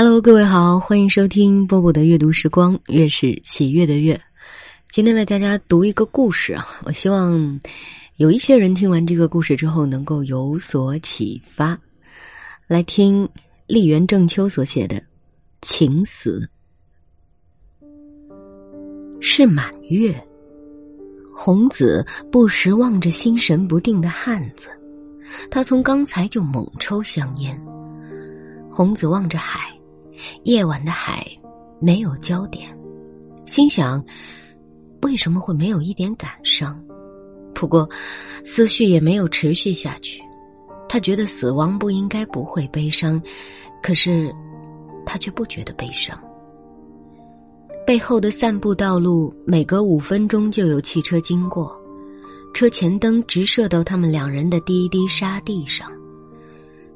Hello，各位好，欢迎收听波波的阅读时光，月是喜悦的月。今天为大家读一个故事啊，我希望有一些人听完这个故事之后能够有所启发。来听立原正秋所写的《情死》。是满月，红子不时望着心神不定的汉子，他从刚才就猛抽香烟。红子望着海，夜晚的海没有焦点，心想：为什么会没有一点感伤？不过，思绪也没有持续下去。他觉得死亡不应该不会悲伤，可是，他却不觉得悲伤。背后的散步道路，每隔五分钟就有汽车经过，车前灯直射到他们两人的第一滴沙地上。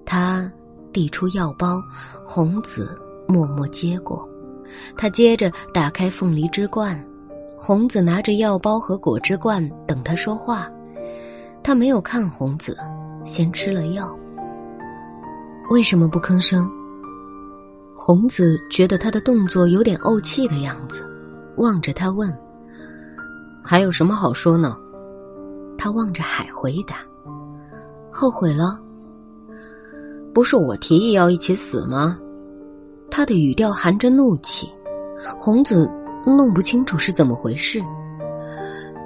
他。递出药包，红子默默接过。他接着打开凤梨汁罐，红子拿着药包和果汁罐等他说话。他没有看红子，先吃了药。为什么不吭声？红子觉得他的动作有点怄气的样子，望着他问：“还有什么好说呢？”他望着海回答：“后悔了。”不是我提议要一起死吗？他的语调含着怒气，红子弄不清楚是怎么回事。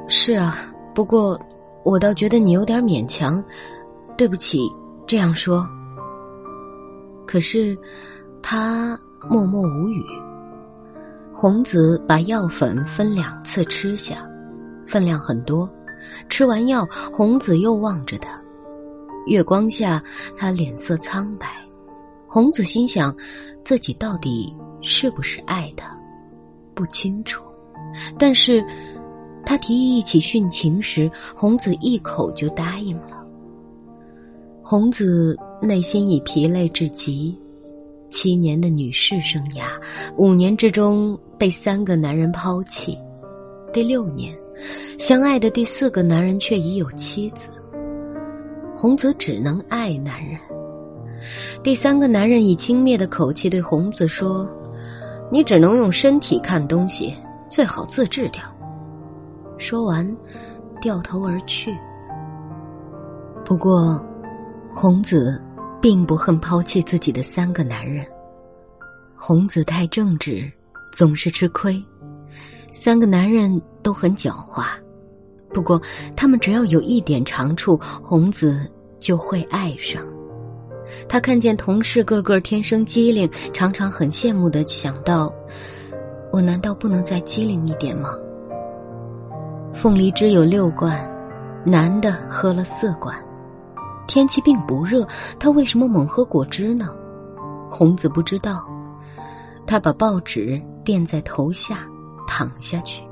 是啊，不过我倒觉得你有点勉强，对不起，这样说。可是他默默无语。红子把药粉分两次吃下，分量很多。吃完药，红子又望着他。月光下，他脸色苍白。红子心想，自己到底是不是爱他，不清楚。但是，他提议一起殉情时，红子一口就答应了。红子内心已疲累至极，七年的女士生涯，五年之中被三个男人抛弃，第六年，相爱的第四个男人却已有妻子。红子只能爱男人。第三个男人以轻蔑的口气对红子说：“你只能用身体看东西，最好自制点。”说完，掉头而去。不过，红子并不恨抛弃自己的三个男人。红子太正直，总是吃亏。三个男人都很狡猾。不过，他们只要有一点长处，红子就会爱上。他看见同事个个天生机灵，常常很羡慕的想到：我难道不能再机灵一点吗？凤梨汁有六罐，男的喝了四罐。天气并不热，他为什么猛喝果汁呢？红子不知道。他把报纸垫在头下，躺下去。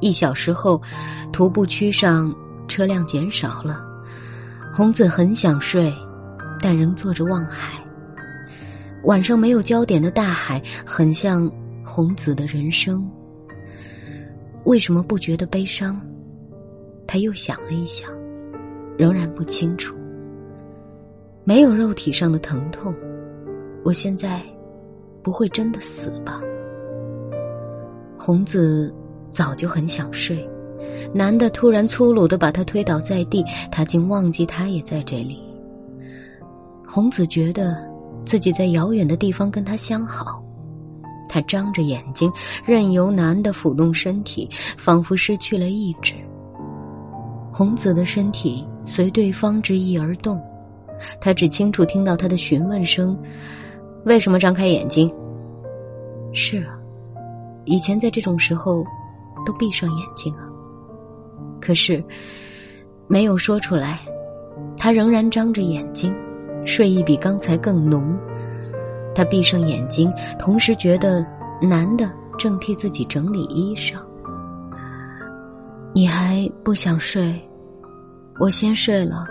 一小时后，徒步区上车辆减少了。红子很想睡，但仍坐着望海。晚上没有焦点的大海，很像红子的人生。为什么不觉得悲伤？他又想了一想，仍然不清楚。没有肉体上的疼痛，我现在不会真的死吧？红子。早就很想睡，男的突然粗鲁的把他推倒在地，他竟忘记他也在这里。红子觉得自己在遥远的地方跟他相好，他张着眼睛，任由男的抚动身体，仿佛失去了意志。红子的身体随对方之意而动，他只清楚听到他的询问声：“为什么张开眼睛？”是啊，以前在这种时候。都闭上眼睛啊！可是没有说出来，他仍然张着眼睛，睡意比刚才更浓。他闭上眼睛，同时觉得男的正替自己整理衣裳。你还不想睡？我先睡了，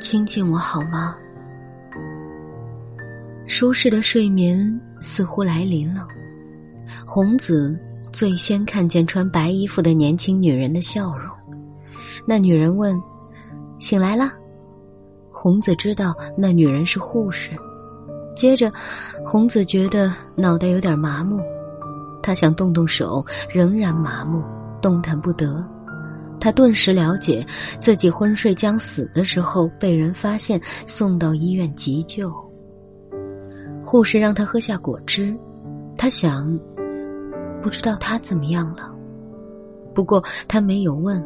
亲亲我好吗？舒适的睡眠似乎来临了，红子。最先看见穿白衣服的年轻女人的笑容，那女人问：“醒来了？”红子知道那女人是护士，接着，红子觉得脑袋有点麻木，他想动动手，仍然麻木，动弹不得。他顿时了解自己昏睡将死的时候被人发现，送到医院急救。护士让他喝下果汁，他想，不知道他怎么样了。不过他没有问，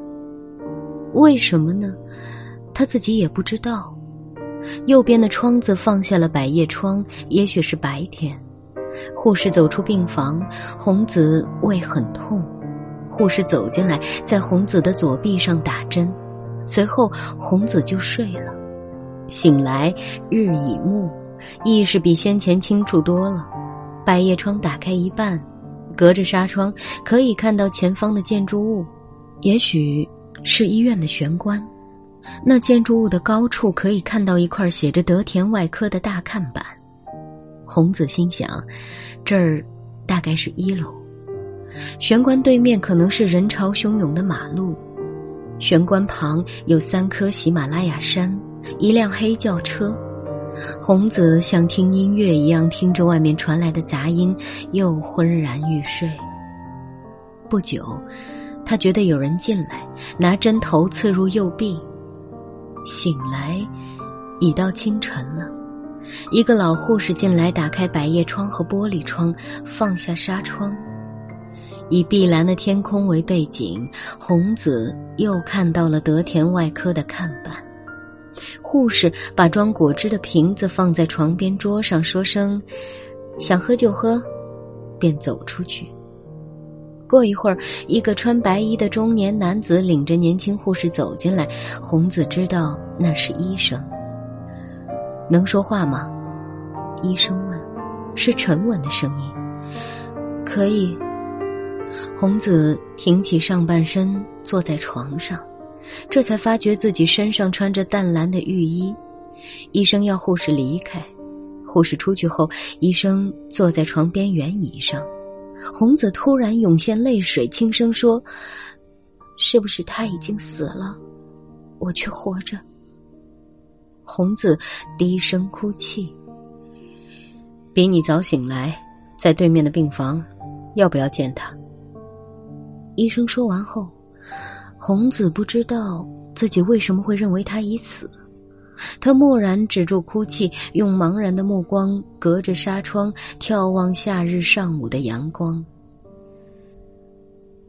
为什么呢？他自己也不知道。右边的窗子放下了百叶窗，也许是白天。护士走出病房，红子胃很痛。护士走进来，在红子的左臂上打针，随后红子就睡了。醒来日已暮，意识比先前清楚多了。百叶窗打开一半，隔着纱窗可以看到前方的建筑物，也许是医院的玄关。那建筑物的高处可以看到一块写着“德田外科”的大看板。红子心想，这儿大概是一楼。玄关对面可能是人潮汹涌的马路，玄关旁有三棵喜马拉雅山，一辆黑轿车。红子像听音乐一样听着外面传来的杂音，又昏然欲睡。不久，他觉得有人进来，拿针头刺入右臂。醒来，已到清晨了。一个老护士进来，打开百叶窗和玻璃窗，放下纱窗。以碧蓝的天空为背景，红子又看到了德田外科的看板。护士把装果汁的瓶子放在床边桌上，说声“想喝就喝”，便走出去。过一会儿，一个穿白衣的中年男子领着年轻护士走进来。红子知道那是医生。能说话吗？医生问，是沉稳的声音。可以。红子挺起上半身，坐在床上，这才发觉自己身上穿着淡蓝的浴衣。医生要护士离开，护士出去后，医生坐在床边圆椅上。红子突然涌现泪水，轻声说：“是不是他已经死了，我却活着？”红子低声哭泣。比你早醒来，在对面的病房，要不要见他？医生说完后，红子不知道自己为什么会认为他已死。他蓦然止住哭泣，用茫然的目光隔着纱窗眺望夏日上午的阳光。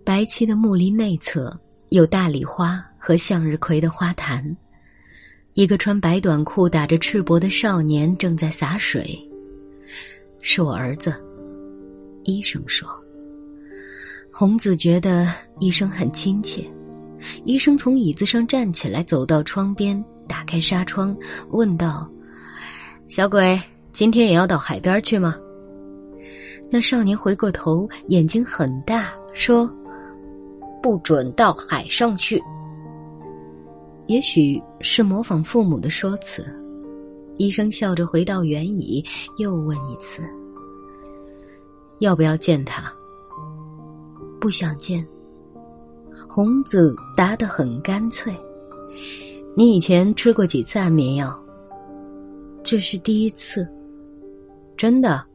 白漆的木林内侧有大礼花和向日葵的花坛，一个穿白短裤、打着赤膊的少年正在洒水。是我儿子，医生说。红子觉得医生很亲切。医生从椅子上站起来，走到窗边，打开纱窗，问道：“小鬼，今天也要到海边去吗？”那少年回过头，眼睛很大，说：“不准到海上去。”也许是模仿父母的说辞，医生笑着回到原椅，又问一次：“要不要见他？”不想见。红子答得很干脆：“你以前吃过几次安眠药？这是第一次。真的？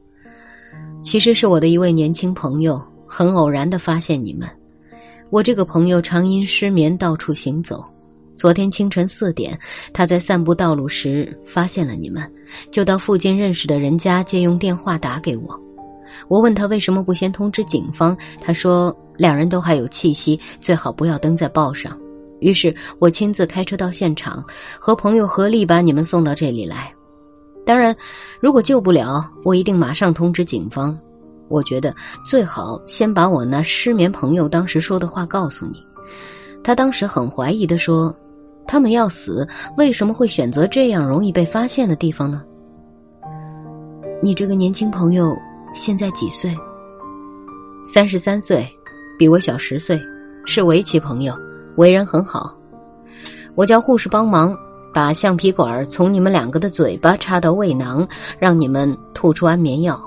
其实是我的一位年轻朋友，很偶然的发现你们。我这个朋友常因失眠到处行走。昨天清晨四点，他在散步道路时发现了你们，就到附近认识的人家借用电话打给我。”我问他为什么不先通知警方，他说两人都还有气息，最好不要登在报上。于是我亲自开车到现场，和朋友合力把你们送到这里来。当然，如果救不了，我一定马上通知警方。我觉得最好先把我那失眠朋友当时说的话告诉你。他当时很怀疑的说：“他们要死，为什么会选择这样容易被发现的地方呢？”你这个年轻朋友。现在几岁？三十三岁，比我小十岁，是围棋朋友，为人很好。我叫护士帮忙把橡皮管从你们两个的嘴巴插到胃囊，让你们吐出安眠药。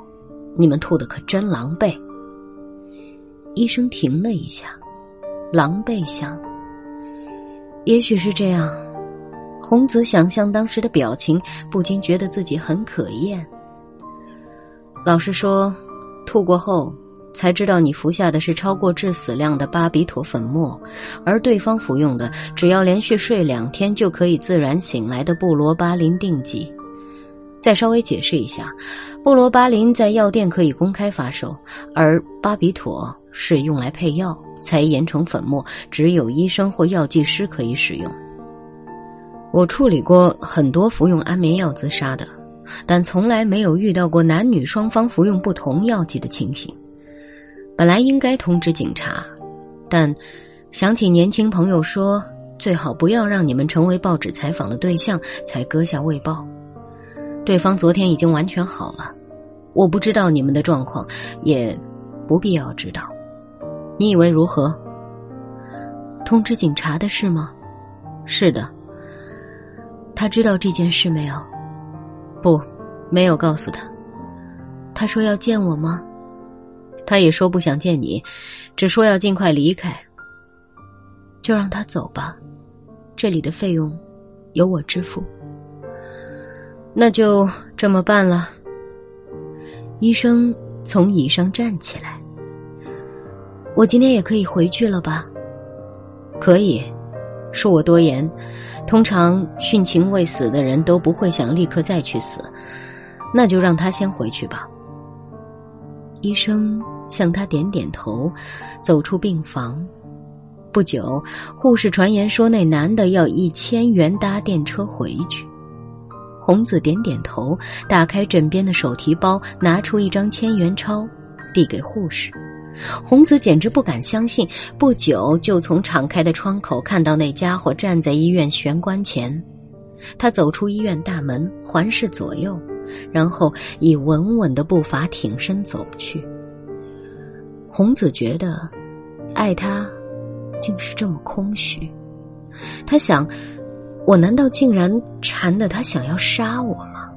你们吐的可真狼狈。医生停了一下，狼狈想，也许是这样。红子想象当时的表情，不禁觉得自己很可厌。老实说，吐过后才知道你服下的是超过致死量的巴比妥粉末，而对方服用的只要连续睡两天就可以自然醒来的布罗巴林定剂。再稍微解释一下，布罗巴林在药店可以公开发售，而巴比妥是用来配药才研成粉末，只有医生或药剂师可以使用。我处理过很多服用安眠药自杀的。但从来没有遇到过男女双方服用不同药剂的情形。本来应该通知警察，但想起年轻朋友说最好不要让你们成为报纸采访的对象，才搁下未报。对方昨天已经完全好了，我不知道你们的状况，也不必要知道。你以为如何？通知警察的事吗？是的。他知道这件事没有？不，没有告诉他。他说要见我吗？他也说不想见你，只说要尽快离开。就让他走吧，这里的费用由我支付。那就这么办了。医生从椅上站起来。我今天也可以回去了吧？可以，恕我多言。通常殉情未死的人都不会想立刻再去死，那就让他先回去吧。医生向他点点头，走出病房。不久，护士传言说那男的要一千元搭电车回去。红子点点头，打开枕边的手提包，拿出一张千元钞，递给护士。红子简直不敢相信，不久就从敞开的窗口看到那家伙站在医院玄关前。他走出医院大门，环视左右，然后以稳稳的步伐挺身走去。红子觉得，爱他，竟是这么空虚。他想，我难道竟然馋得他想要杀我吗？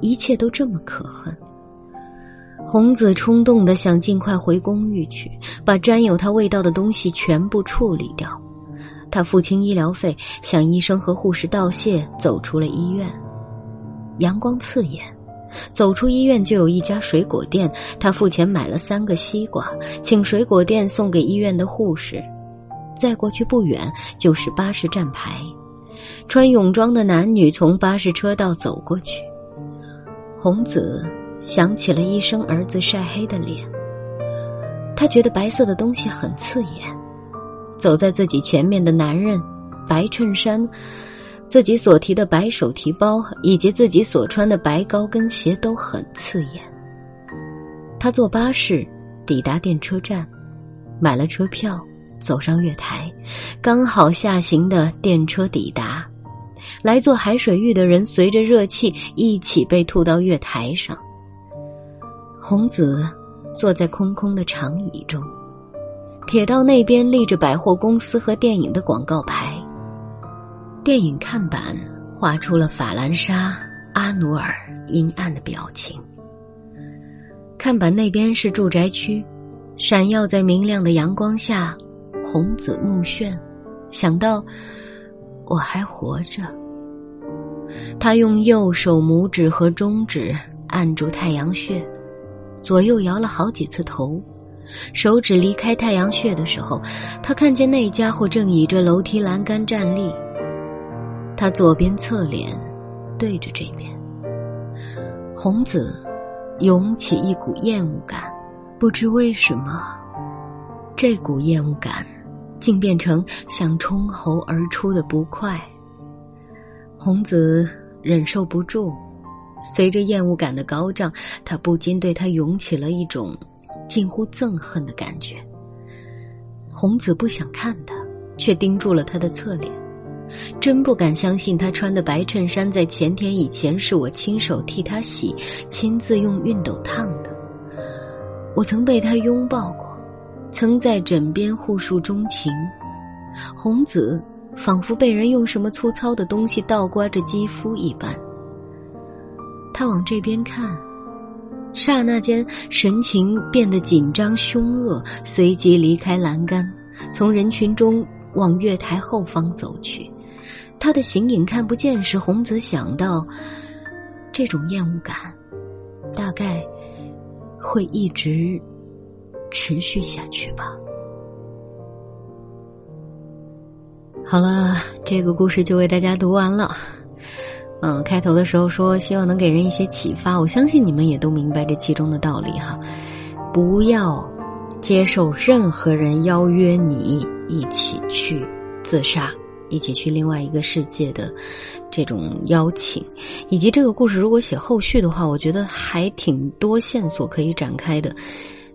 一切都这么可恨。红子冲动的想尽快回公寓去，把沾有他味道的东西全部处理掉。他付清医疗费，向医生和护士道谢，走出了医院。阳光刺眼，走出医院就有一家水果店。他付钱买了三个西瓜，请水果店送给医院的护士。再过去不远就是巴士站牌，穿泳装的男女从巴士车道走过去。红子。想起了医生儿子晒黑的脸，他觉得白色的东西很刺眼。走在自己前面的男人，白衬衫，自己所提的白手提包，以及自己所穿的白高跟鞋都很刺眼。他坐巴士抵达电车站，买了车票，走上月台，刚好下行的电车抵达，来做海水浴的人随着热气一起被吐到月台上。红子坐在空空的长椅中，铁道那边立着百货公司和电影的广告牌。电影看板画出了法兰莎、阿努尔阴暗的表情。看板那边是住宅区，闪耀在明亮的阳光下，红紫目眩。想到我还活着，他用右手拇指和中指按住太阳穴。左右摇了好几次头，手指离开太阳穴的时候，他看见那家伙正倚着楼梯栏杆站立。他左边侧脸，对着这边。红子涌起一股厌恶感，不知为什么，这股厌恶感竟变成想冲喉而出的不快。红子忍受不住。随着厌恶感的高涨，他不禁对他涌起了一种近乎憎恨的感觉。红子不想看他，却盯住了他的侧脸，真不敢相信他穿的白衬衫在前天以前是我亲手替他洗、亲自用熨斗烫的。我曾被他拥抱过，曾在枕边互诉衷情。红子仿佛被人用什么粗糙的东西倒刮着肌肤一般。他往这边看，刹那间神情变得紧张凶恶，随即离开栏杆，从人群中往月台后方走去。他的形影看不见时，红子想到，这种厌恶感，大概会一直持续下去吧。好了，这个故事就为大家读完了。嗯，开头的时候说希望能给人一些启发，我相信你们也都明白这其中的道理哈。不要接受任何人邀约你一起去自杀。一起去另外一个世界的这种邀请，以及这个故事如果写后续的话，我觉得还挺多线索可以展开的。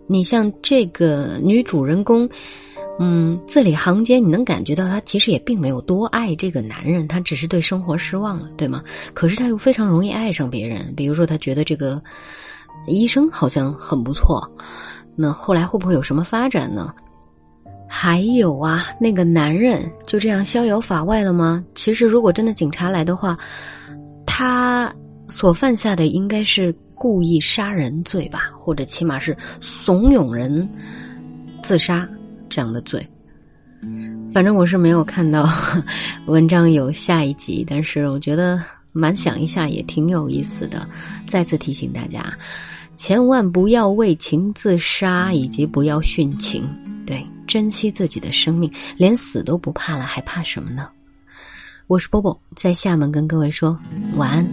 你像这个女主人公，嗯，字里行间你能感觉到她其实也并没有多爱这个男人，她只是对生活失望了，对吗？可是她又非常容易爱上别人，比如说她觉得这个医生好像很不错，那后来会不会有什么发展呢？还有啊，那个男人就这样逍遥法外了吗？其实，如果真的警察来的话，他所犯下的应该是故意杀人罪吧，或者起码是怂恿人自杀这样的罪。反正我是没有看到 文章有下一集，但是我觉得蛮想一下也挺有意思的。再次提醒大家，千万不要为情自杀，以及不要殉情。对。珍惜自己的生命，连死都不怕了，还怕什么呢？我是波波，在厦门跟各位说晚安。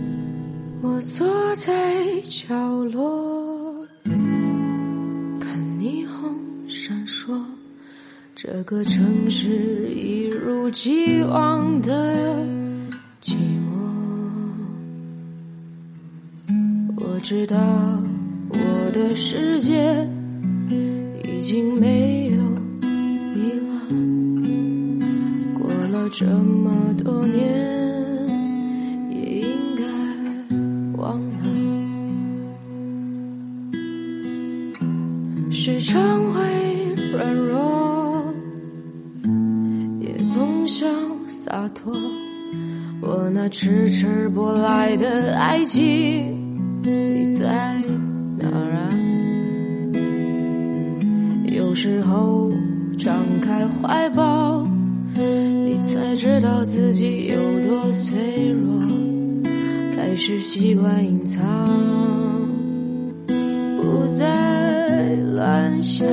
我坐在角落，看霓虹闪烁，这个城市一如既往的寂寞。我知道我的世界已经没有。过了这么多年，也应该忘了。时常会软弱，也总想洒脱。我那迟迟不来的爱情，你在开怀抱。你才知道自己有多脆弱，开始习惯隐藏，不再乱想。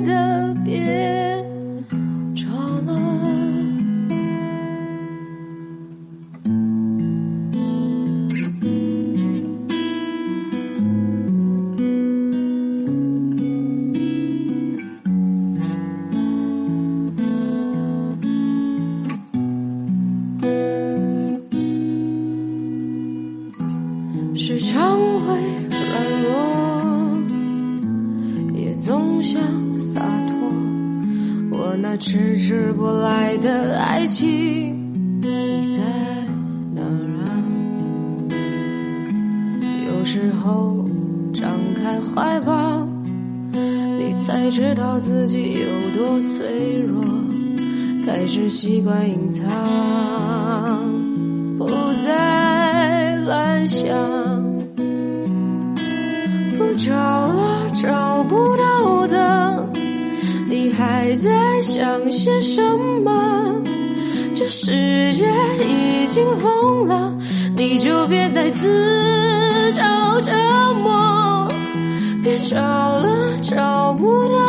的，别后张开怀抱，你才知道自己有多脆弱，开始习惯隐藏，不再乱想。不找了找不到的，你还在想些什么？这世界已经疯了，找了找不到